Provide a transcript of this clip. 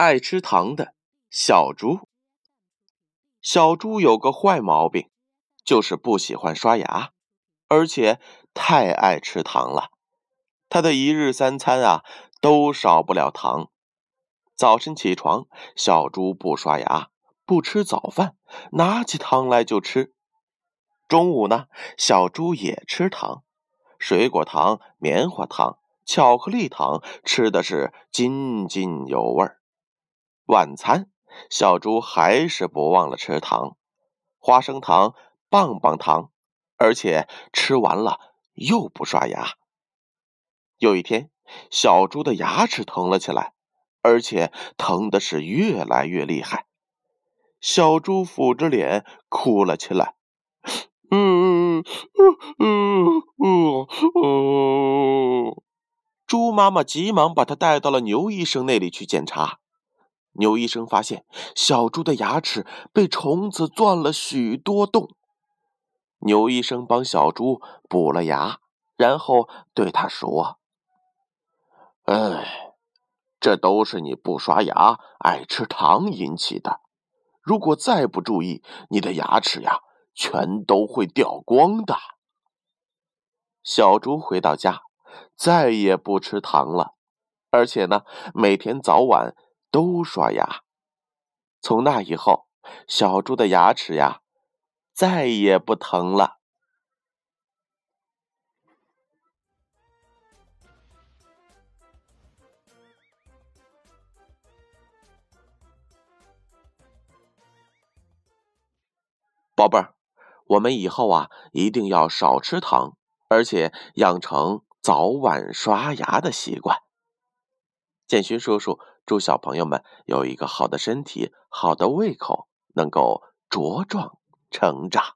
爱吃糖的小猪。小猪有个坏毛病，就是不喜欢刷牙，而且太爱吃糖了。他的一日三餐啊，都少不了糖。早晨起床，小猪不刷牙，不吃早饭，拿起糖来就吃。中午呢，小猪也吃糖，水果糖、棉花糖、巧克力糖，吃的是津津有味儿。晚餐，小猪还是不忘了吃糖，花生糖、棒棒糖，而且吃完了又不刷牙。有一天，小猪的牙齿疼了起来，而且疼的是越来越厉害。小猪抚着脸哭了起来，嗯嗯嗯嗯嗯。猪妈妈急忙把它带到了牛医生那里去检查。牛医生发现小猪的牙齿被虫子钻了许多洞。牛医生帮小猪补了牙，然后对他说：“哎，这都是你不刷牙、爱吃糖引起的。如果再不注意，你的牙齿呀，全都会掉光的。”小猪回到家，再也不吃糖了，而且呢，每天早晚。都刷牙。从那以后，小猪的牙齿呀，再也不疼了。宝贝儿，我们以后啊，一定要少吃糖，而且养成早晚刷牙的习惯。建勋叔叔。祝小朋友们有一个好的身体、好的胃口，能够茁壮成长。